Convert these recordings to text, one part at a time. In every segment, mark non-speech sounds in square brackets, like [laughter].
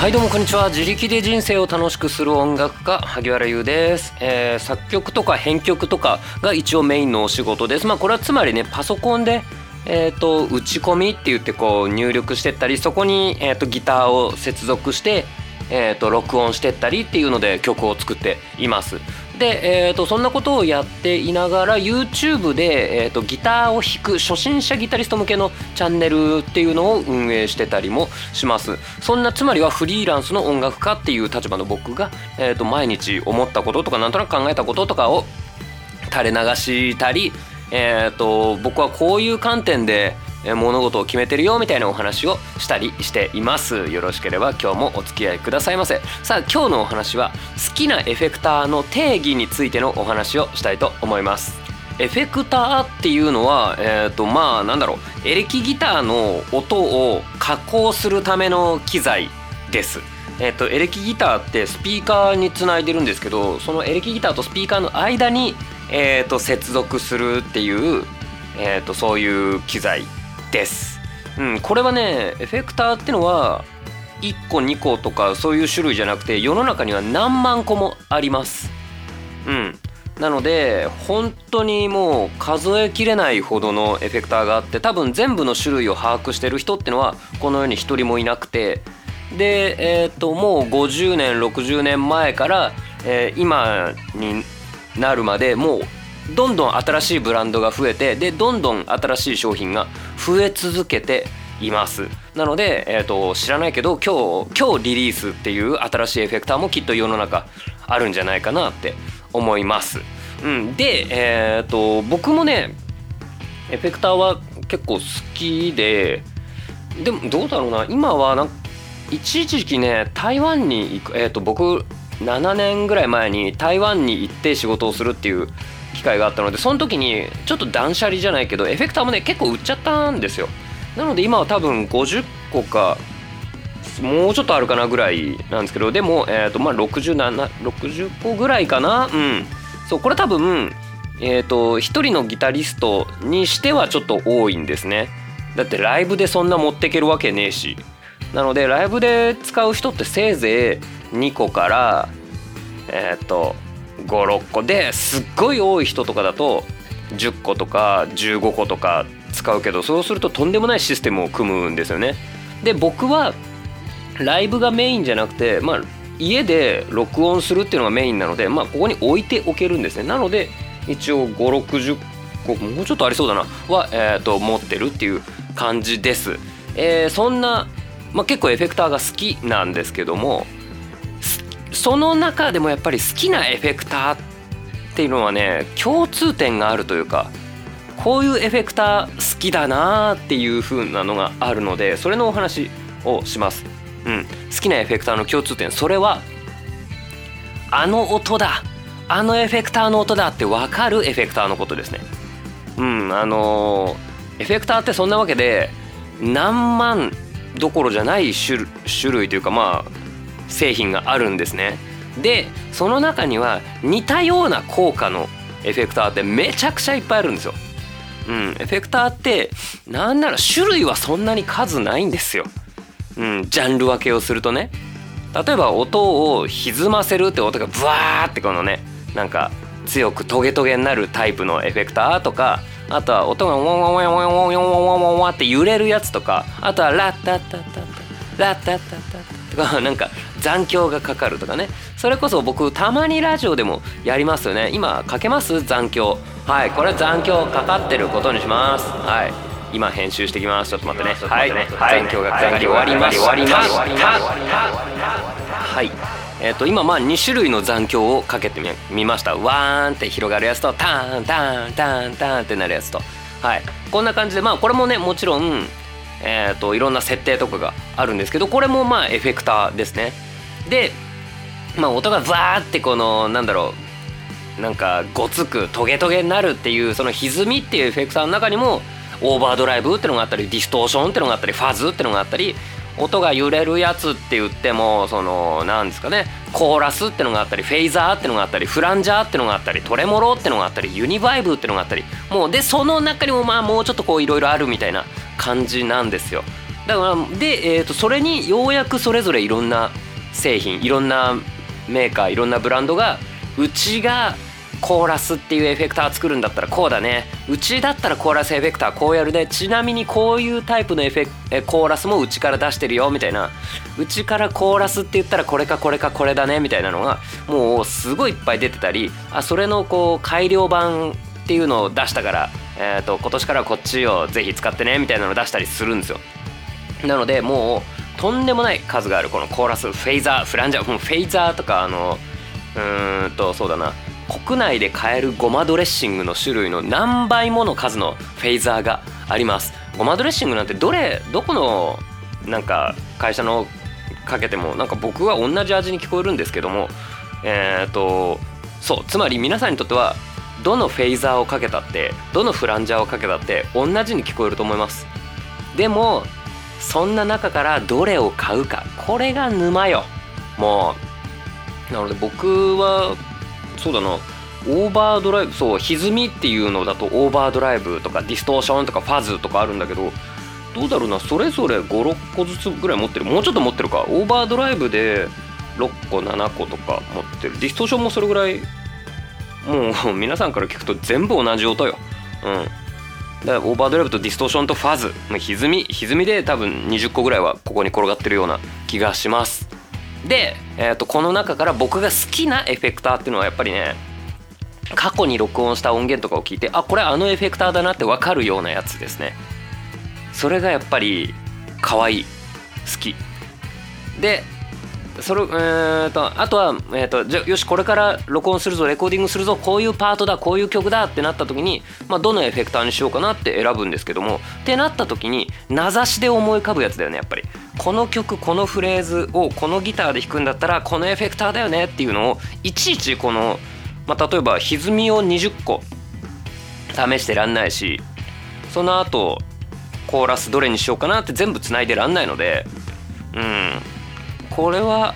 はいどうもこんにちは。自力で人生を楽しくする音楽家萩原優です、えー、作曲とか編曲とかが一応メインのお仕事です。まあこれはつまりねパソコンでえーと、打ち込みって言ってこう入力してったりそこに、えーと、ギターを接続して、えーと録音してったりっていうので曲を作っています。で、えーと、そんなことをやっていながら YouTube で、えーと、ギターを弾く初心者ギタリスト向けのチャンネルっていうのを運営してたりもします。そんなつまりはフリーランスの音楽家っていう立場の僕が、えーと、毎日思ったこととかなんとなく考えたこととかを垂れ流したり、えー、と僕はこういう観点で物事を決めてるよみたいなお話をしたりしています。よろしければ今日もお付き合いくださいませ。さあ今日のお話は好きなエフェクターの定義についてのお話をしたいと思います。エフェクターっていうのはえっ、ー、とまあなんだろう。エレキギターの音を加工するための機材です。えーと、エレキギターってスピーカーにつないでるんですけどそのエレキギターとスピーカーの間に、えーと、接続するっていう、えーとそういう機材です。うん、これはねエフェクターってのは1個2個とかそういう種類じゃなくて世の中には何万個もあります。うん、なので本当にもう数えきれないほどのエフェクターがあって多分全部の種類を把握してる人ってのはこの世に一人もいなくてで、えー、ともう50年60年前から、えー、今になるまでもうどんどん新しいブランドが増えてでどんどん新しい商品が増え続けています。なので、えーと、知らないけど今日今日リリースっていう新しいエフェクターもきっと世の中あるんじゃないかなって思います、うん、で、えーと、僕もねエフェクターは結構好きででもどうだろうな。今はなん一時期ね台湾に行く、えーと僕7年ぐらい前に台湾に行って仕事をするっていう機会があったのでその時にちょっと断捨離じゃないけどエフェクターもね結構売っちゃったんですよ。なので今は多分50個かもうちょっとあるかなぐらいなんですけどでも、えーとまあ、6760個ぐらいかな？うん。そうこれ多分えーと、1人のギタリストにしてはちょっと多いんですね。だってライブでそんな持ってけるわけねえし。なのでライブで使う人ってせいぜい2個からえっ、ー、と56個ですっごい多い人とかだと10個とか15個とか使うけどそうするととんでもないシステムを組むんですよね。で僕はライブがメインじゃなくて、まあ、家で録音するっていうのがメインなので、まあ、ここに置いておけるんですね。なので一応560個もうちょっとありそうだなは、えーと、持ってるっていう感じです。えー、そんな、まあ、結構エフェクターが好きなんですけどもその中でもやっぱり好きなエフェクターっていうのはね共通点があるというかこういうエフェクター好きだなーっていう風なのがあるのでそれのお話をします。うん、好きなエフェクターの共通点それはあの音だあのエフェクターの音だって分かるエフェクターのことですね。うんあのー、エフェクターってそんなわけで何万どころじゃない種類というかまあ製品があるんですね。でその中には似たような効果のエフェクターってめちゃくちゃいっぱいあるんですよ。うん、エフェクターってなんなら種類はそんなに数ないんですよ。うん、ジャンル分けをするとね。例えば音を歪ませるって音がブワーってこのねなんか強くトゲトゲになるタイプのエフェクターとかあとは音がワンワンワンワンワンワンワンワンワンワンって揺れるやつとかあとはラッタッタッタッタラッタッタッタッタか [laughs] なんか残響がかかるとかね。それこそ僕たまにラジオでもやりますよね。今かけます？残響。はいこれ残響かかってることにします。はい。今編集してきます。ちょっと待ってね。はい、残響がかかり終わりましたはいえー、と今まあ2種類の残響をかけてみましたワーンって広がるやつとターンターンターンターンってなるやつとはいこんな感じでまあこれもねもちろんえーと、いろんな設定とかがあるんですけどこれもまあエフェクターですね。で、まあ、音がザーってこのなんだろうなんかごつくトゲトゲになるっていうその歪みっていうエフェクターの中にもオーバードライブってのがあったりディストーションってのがあったりファズってのがあったり音が揺れるやつって言ってもそのなんですかねコーラスってのがあったりフェイザーってのがあったりフランジャーってのがあったりトレモロってのがあったりユニバイブってのがあったり。もうでその中にもまあもうちょっとこういろいろあるみたいな感じなんですよ。だからで、えー、とそれにようやくそれぞれいろんな製品いろんなメーカーいろんなブランドがうちがコーラスっていうエフェクター作るんだったらこうだね。うちだったらコーラスエフェクターこうやるね。ちなみにこういうタイプのエフェえコーラスもうちから出してるよみたいな。うちからコーラスって言ったらこれかこれかこれだねみたいなのがもうすごいいっぱい出てたりあそれのこう改良版っていうのを出したから、えーと、今年からこっちをぜひ使ってねみたいなのを出したりするんですよ。なのでもうとんでもない数があるこのコーラスフェイザーフランジャーフェイザーとかあのうーんとそうだな。国内で買えるごまドレッシングの種類の何倍もの数のフェイザーがあります。ごまドレッシングなんてどれどこのなんか会社のかけてもなんか僕は同じ味に聞こえるんですけどもえっ、ー、とそうつまり皆さんにとってはどのフェイザーをかけたってどのフランジャーをかけたって同じに聞こえると思います。でもそんな中からどれを買うかこれが沼よ。もうなので僕はそうだなオーバードライブそう歪みっていうのだとオーバードライブとかディストーションとかファズとかあるんだけどどうだろうなそれぞれ56個ずつぐらい持ってる。もうちょっと持ってるか。オーバードライブで6個7個とか持ってる。ディストーションもそれぐらいもう皆さんから聞くと全部同じ音よ。うん。だからオーバードライブとディストーションとファズ歪み歪みで多分20個ぐらいはここに転がってるような気がします。で、えー、とこの中から僕が好きなエフェクターっていうのはやっぱりね過去に録音した音源とかを聞いてあこれあのエフェクターだなって分かるようなやつですね。それがやっぱり可愛い好き。でそれえーとあとは、えーと、じゃよしこれから録音するぞレコーディングするぞこういうパートだこういう曲だってなった時に、まあ、どのエフェクターにしようかなって選ぶんですけどもってなった時に名指しで思い浮かぶやつだよねやっぱり。この曲このフレーズをこのギターで弾くんだったらこのエフェクターだよねっていうのをいちいちこの、まあ、例えば歪みを20個試してらんないしその後コーラスどれにしようかなって全部つないでらんないのでうん。これは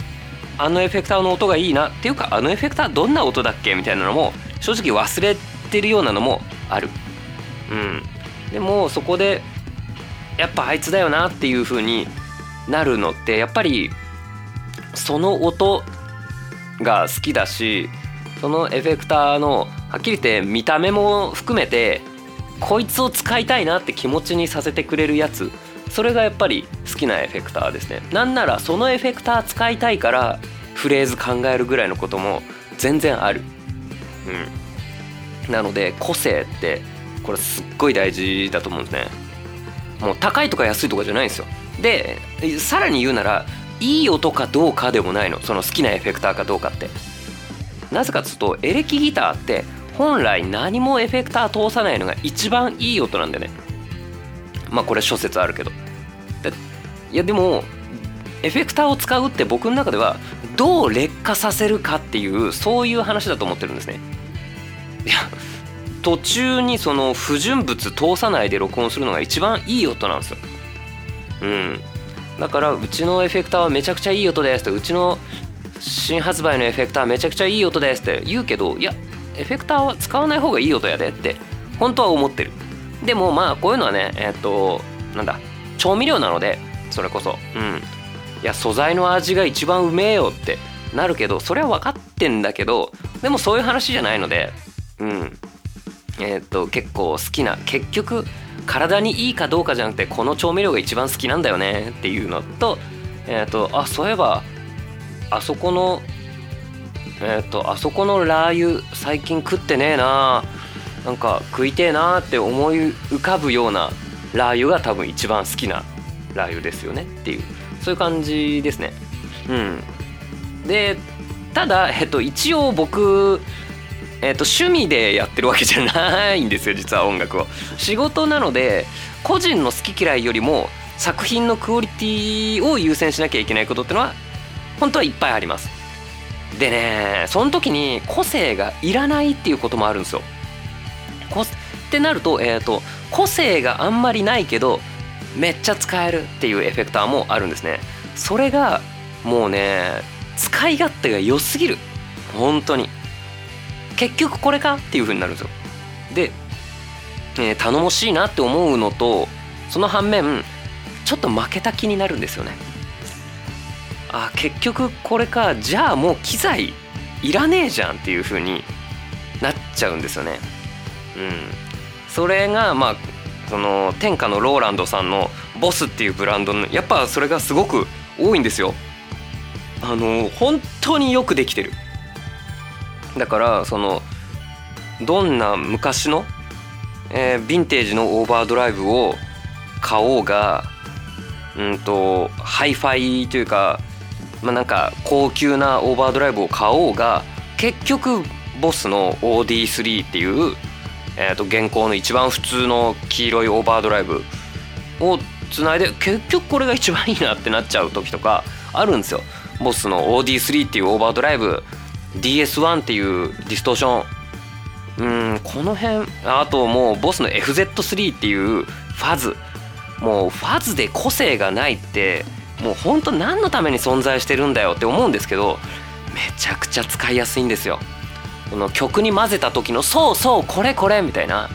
あのエフェクターの音がいいなっていうかあのエフェクターどんな音だっけみたいなのも正直忘れてるようなのもある。うん、でもそこでやっぱあいつだよなっていう風になるのってやっぱりその音が好きだしそのエフェクターのはっきり言って見た目も含めてこいつを使いたいなって気持ちにさせてくれるやつそれがやっぱり好きなエフェクターですね。なんならそのエフェクター使いたいからフレーズ考えるぐらいのことも全然ある。うん。なので個性ってこれすっごい大事だと思うんですね。もう高いとか安いとかじゃないんですよ。でさらに言うならいい音かどうかでもないの。その好きなエフェクターかどうかって。なぜかっつうとエレキギターって本来何もエフェクター通さないのが一番いい音なんだよね。まあこれ諸説あるけど。いやでもエフェクターを使うって僕の中ではどう劣化させるかっていうそういう話だと思ってるんですね。いや途中にその不純物通さないで録音するのが一番いい音なんですよ。うん。だからうちのエフェクターはめちゃくちゃいい音ですってうちの新発売のエフェクターめちゃくちゃいい音ですって言うけどいやエフェクターは使わない方がいい音やでって本当は思ってる。でもまあこういうのはねえっとなんだ調味料なのでそれこそ。うん。いや素材の味が一番うめえよってなるけどそれは分かってんだけどでもそういう話じゃないので。うん。えっと結構好きな結局体にいいかどうかじゃなくてこの調味料が一番好きなんだよねっていうのとえっ、とあそういえばあそこのえっ、とあそこのラー油最近食ってねえななんか食いてえなって思い浮かぶようなラー油が多分一番好きなラー油ですよねっていうそういう感じですねうんでただえっと一応僕えーと、趣味でやってるわけじゃないんですよ実は音楽を。仕事なので個人の好き嫌いよりも作品のクオリティを優先しなきゃいけないことってのは本当はいっぱいあります。でねその時に個性がいらないっていうこともあるんですよ。ってなると,、えー、と個性があんまりないけどめっちゃ使えるっていうエフェクターもあるんですね。それがもうね使い勝手が良すぎる本当に。結局これかっていう風になるんですよ。で、えー、頼もしいなって思うのとその反面ちょっと負けた気になるんですよねあ結局これかじゃあもう機材いらねえじゃんっていう風になっちゃうんですよねうんそれがまあその天下のローランドさんのボスっていうブランドのやっぱそれがすごく多いんですよ。あの本当によくできてる。だからそのどんな昔の、えー、ヴィンテージのオーバードライブを買おうがうんとハイファイというかまあなんか高級なオーバードライブを買おうが結局ボスの OD3 っていう、えー、と現行の一番普通の黄色いオーバードライブをつないで結局これが一番いいなってなっちゃう時とかあるんですよ。ボスの OD3 っていうオーバードライブ DS1 っていうディストーションうんこの辺あともうボスの FZ3 っていうファズもうファズで個性がないってもうほんと何のために存在してるんだよって思うんですけどめちゃくちゃ使いやすいんですよ。この曲に混ぜた時の「そうそうこれこれ」みたいな。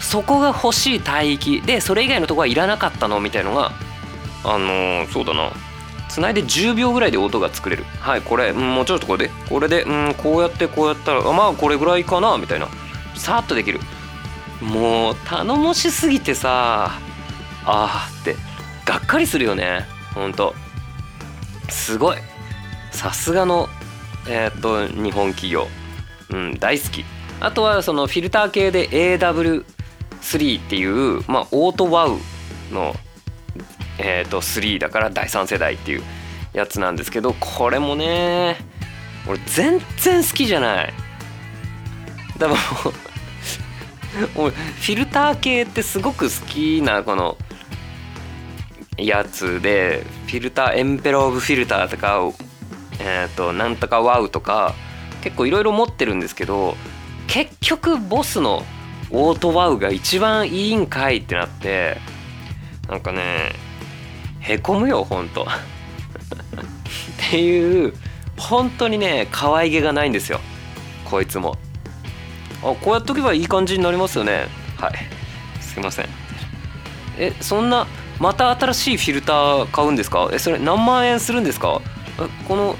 そこが欲しい帯域でそれ以外のとこはいらなかったのみたいのがあのー、そうだな。つないで10秒ぐらいで音が作れる。はいこれ、うん、もうちょっとこれで。これで、うん、こうやってこうやったらまあこれぐらいかなみたいな。さっとできる。もう頼もしすぎてさあーって。がっかりするよね。ほんと。すごい。さすがのえー、っと日本企業。うん大好き。あとはそのフィルター系で AW3 っていうまあオートワウのえー、と3だから第3世代っていうやつなんですけどこれもね俺全然好きじゃない。だから [laughs] 俺フィルター系ってすごく好きなこのやつでフィルターエンベロープフィルターとかえっ、ー、となんとかワウとか結構いろいろ持ってるんですけど結局ボスのオートワウが一番いいんかいってなってなんかねへこむよほんと。っていう本当にね可愛げがないんですよ。こいつも。あこうやっとけばいい感じになりますよね。はい。すいません。えそんなまた新しいフィルター買うんですか？えそれ何万円するんですか？この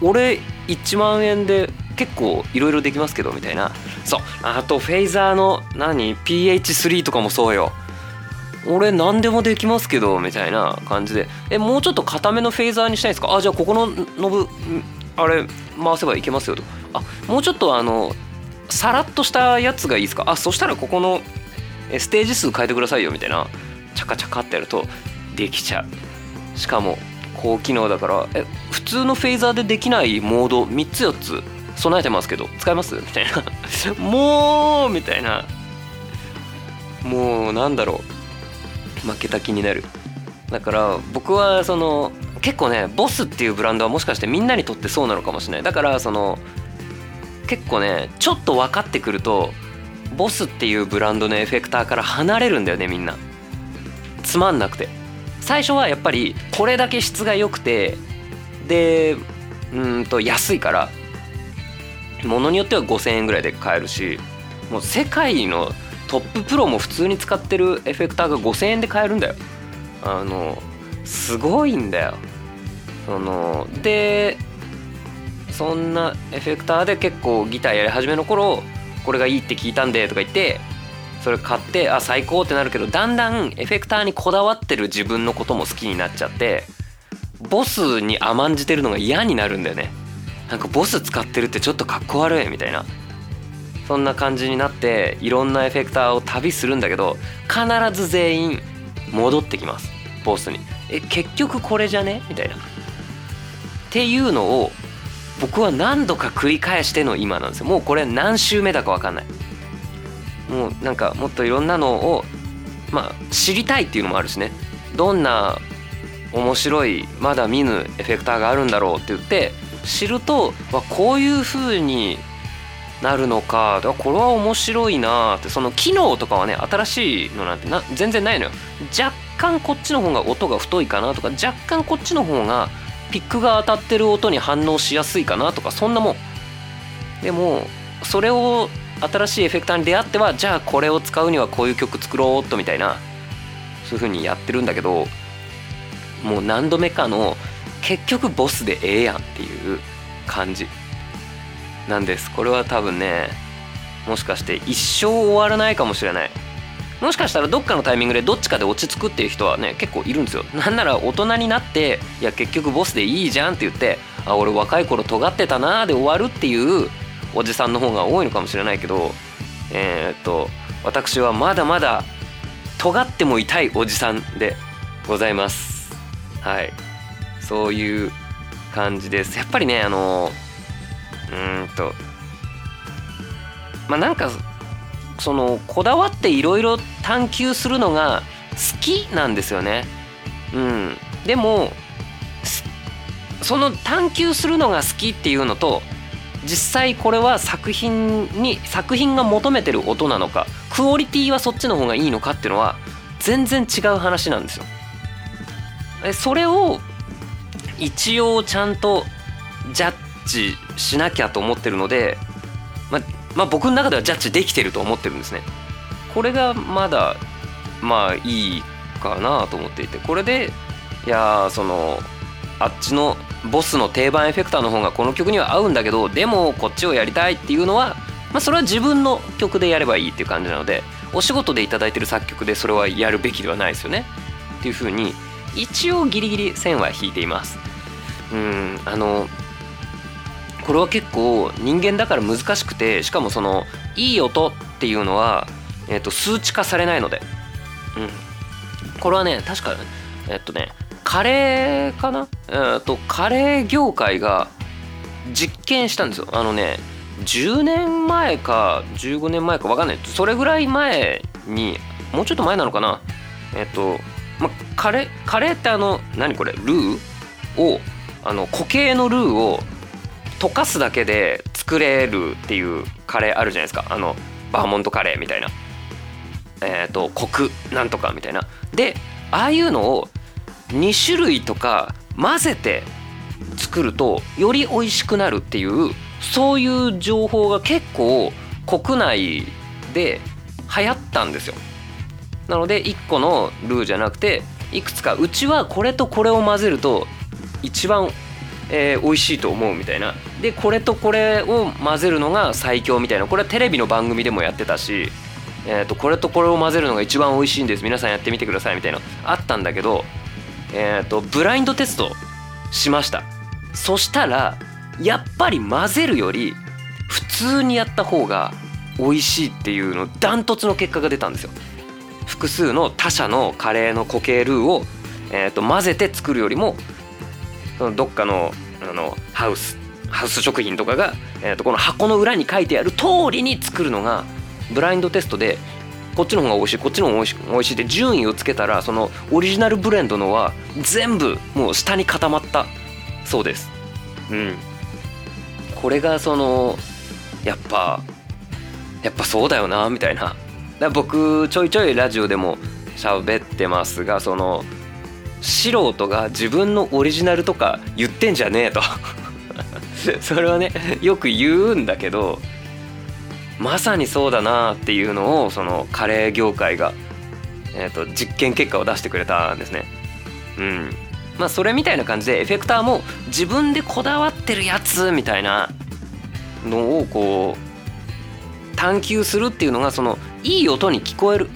俺1万円で結構いろいろできますけどみたいな。そう。あとフェイザーの何？PH3 とかもそうよ。俺何でもできますけどみたいな感じで。えもうちょっと固めのフェーザーにしたいんですか？あじゃあここのノブあれ回せばいけますよと。あもうちょっとあのさらっとしたやつがいいですか？あそしたらここのステージ数変えてくださいよみたいな。チャカチャカってやるとできちゃう。しかも高機能だからえ普通のフェーザーでできないモード3つ4つ備えてますけど使えます？みたいな。[laughs] もうみたいな。もうなんだろう。負けた気になる。だから僕はその結構ねボスっていうブランドはもしかしてみんなにとってそうなのかもしれない。だからその結構ねちょっと分かってくるとボスっていうブランドのエフェクターから離れるんだよねみんな。つまんなくて。最初はやっぱりこれだけ質が良くてでうんと安いからものによっては5,000円ぐらいで買えるしもう世界のトッププロも普通に使ってるエフェクターが5000円で買えるんだよ。あのすごいんだよ。そのでそんなエフェクターで結構ギターやり始めの頃これがいいって聞いたんでとか言ってそれ買ってあ最高ってなるけどだんだんエフェクターにこだわってる自分のことも好きになっちゃってボスに甘んじてるのが嫌になるんだよね。なんかボス使ってるってちょっとかっこ悪いみたいな。そんな感じになっていろんなエフェクターを旅するんだけど必ず全員戻ってきますボスに。え結局これじゃね？みたいな。っていうのを僕は何度か繰り返しての今なんですよ。もうこれ何週目だか分かんない。もうなんかもっといろんなのをまあ知りたいっていうのもあるしね。どんな面白いまだ見ぬエフェクターがあるんだろうって言って知るとわこういう風になるのかこれは面白いなってその機能とかはね新しいのなんてな全然ないのよ。若干こっちの方が音が太いかなとか若干こっちの方がピックが当たってる音に反応しやすいかなとかそんなもん。でもそれを新しいエフェクターに出会ってはじゃあこれを使うにはこういう曲作ろうっとみたいなそういう風にやってるんだけどもう何度目かの結局ボスでええやんっていう感じなんです。これは多分ねもしかして一生終わらないかもしれない。もしかしたらどっかのタイミングでどっちかで落ち着くっていう人はね結構いるんですよ。なんなら大人になっていや結局ボスでいいじゃんって言ってあ俺若い頃尖ってたなーで終わるっていうおじさんの方が多いのかもしれないけどえー、っと私はまだまだ尖っても痛いおじさんでございます。はい。そういう感じです。やっぱりねあのうんとまあなんかそのこだわっていろいろ探求するのが好きなんですよね。うん、でもその探求するのが好きっていうのと実際これは作品に作品が求めてる音なのかクオリティはそっちの方がいいのかっていうのは全然違う話なんですよ。それを一応ちゃんとジャッジしなきゃと思ってるので、ままあ、僕の中ではジャッジできてると思ってるんですね。これがまだまあいいかなと思っていてこれでいやそのあっちのボスの定番エフェクターの方がこの曲には合うんだけどでもこっちをやりたいっていうのは、まあ、それは自分の曲でやればいいっていう感じなのでお仕事で頂いてる作曲でそれはやるべきではないですよね。っていうふうに一応ギリギリ線は引いています。うんあのこれは結構人間だから難しくてしかもそのいい音っていうのは、えー、と数値化されないので、うん、これはね確かえっとねカレーかな？えー、とカレー業界が実験したんですよ。あのね10年前か15年前か分かんない。それぐらい前にもうちょっと前なのかな？えっと、ま、カレーカレーってあの何これ？ルー？をあの固形のルーを溶かすだけで作れるっていうカレーあるじゃないですか。あのバーモントカレーみたいな。えっ、ー、とコクなんとかみたいな。でああいうのを2種類とか混ぜて作るとより美味しくなるっていうそういう情報が結構国内で流行ったんですよ。なので1個のルーじゃなくていくつかうちはこれとこれを混ぜると一番、えー、美味しいと思うみたいな。でこれとこれを混ぜるのが最強みたいな。これはテレビの番組でもやってたし、えー、とこれとこれを混ぜるのが一番美味しいんです。皆さんやってみてくださいみたいな。あったんだけど、えー、とブラインドテストしました。そしたらやっぱり混ぜるより普通にやった方が美味しいっていうのダントツの結果が出たんですよ。複数の他社のカレーの固形ルーを、えー、と混ぜて作るよりもそのどっかのあのハウスハウス食品とかが、えー、とこの箱の裏に書いてある通りに作るのがブラインドテストでこっちの方が美味しいこっちの方が美味しい美味しいで順位をつけたらそのオリジナルブレンドのは全部もう下に固まったそうです。うん。これがそのやっぱやっぱそうだよなみたいな。だ僕ちょいちょいラジオでも喋ってますがその素人が自分のオリジナルとか言ってんじゃねえと。[laughs] それはねよく言うんだけどまさにそうだなっていうのをそのカレー業界が、えーと、実験結果を出してくれたんですね。うんまあそれみたいな感じでエフェクターも自分でこだわってるやつみたいなのをこう探求するっていうのがそのいい音に聞こえる。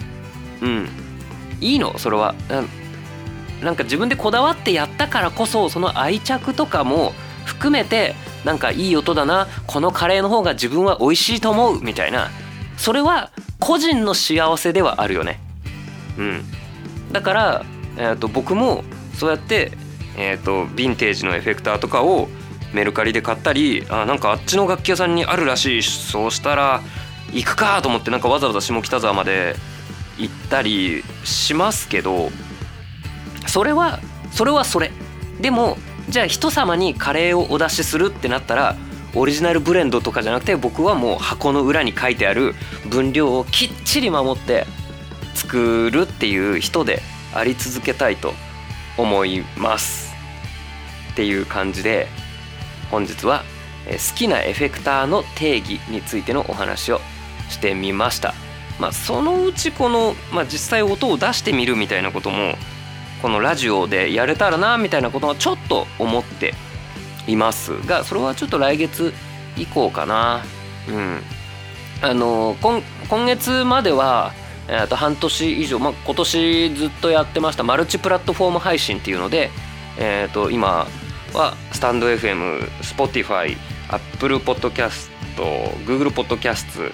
うん。いいの？それは。なんか自分でこだわってやったからこそその愛着とかも含めてなんかいい音だな。このカレーの方が自分は美味しいと思う。みたいな。それは個人の幸せではあるよね。うん、だから、えー、と僕もそうやって、えー、とヴィンテージのエフェクターとかをメルカリで買ったりあなんかあっちの楽器屋さんにあるらしい。そうしたら行くかと思ってなんかわざわざ下北沢まで行ったりしますけどそれはそれはそれ。でもじゃあ人様にカレーをお出しするってなったらオリジナルブレンドとかじゃなくて僕はもう箱の裏に書いてある分量をきっちり守って作るっていう人であり続けたいと思いますっていう感じで本日は好きなエフェクターの定義についてのお話をしてみました。まあ、そのうちこの、まあ、実際音を出してみるみたいなこともこのラジオでやれたらなみたいなことはちょっと思っていますがそれはちょっと来月以降かな。うん、あの今今月まではえー、と半年以上、まあ、今年ずっとやってましたマルチプラットフォーム配信っていうので、えー、と今はスタンド FM、Spotify、Apple Podcast、Google Podcast、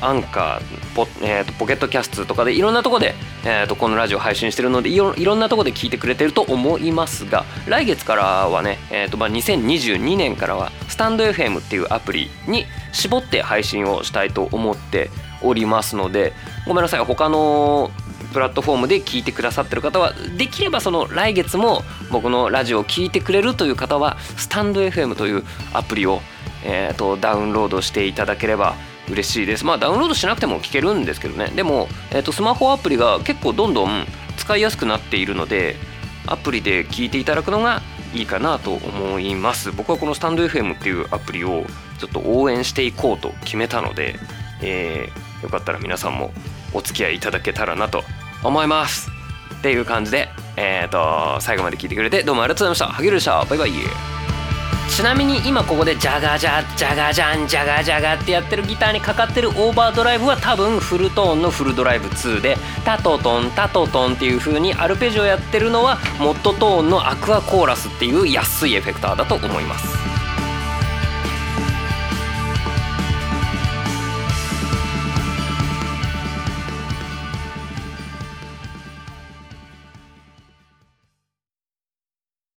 アンカーポ,、えー、とポケットキャストとかでいろんなとこで、えー、とこのラジオ配信してるのでいろんなとこで聞いてくれてると思いますが来月からはね、えーとまあ、2022年からはスタンド FM っていうアプリに絞って配信をしたいと思っておりますのでごめんなさい他のプラットフォームで聞いてくださってる方はできればその来月も僕のラジオを聴いてくれるという方はスタンド FM というアプリを、えーと、ダウンロードしていただければ嬉しいです。まあダウンロードしなくても聞けるんですけどね。でも、えーと、スマホアプリが結構どんどん使いやすくなっているのでアプリで聞いていただくのがいいかなと思います。僕はこのスタンド FM っていうアプリをちょっと応援していこうと決めたので、えー、よかったら皆さんもお付き合いいただけたらなと思います。っていう感じでえ、ー、と最後まで聞いてくれてどうもありがとうございました。ハゲルでした。バイバイ。ちなみに今ここでジャガジャジャガジャンジャガジャガってやってるギターにかかってるオーバードライブは多分フルトーンのフルドライブ2でタトトンタトトンっていう風にアルペジオやってるのはモッドトーンのアクアコーラスっていう安いエフェクターだと思います。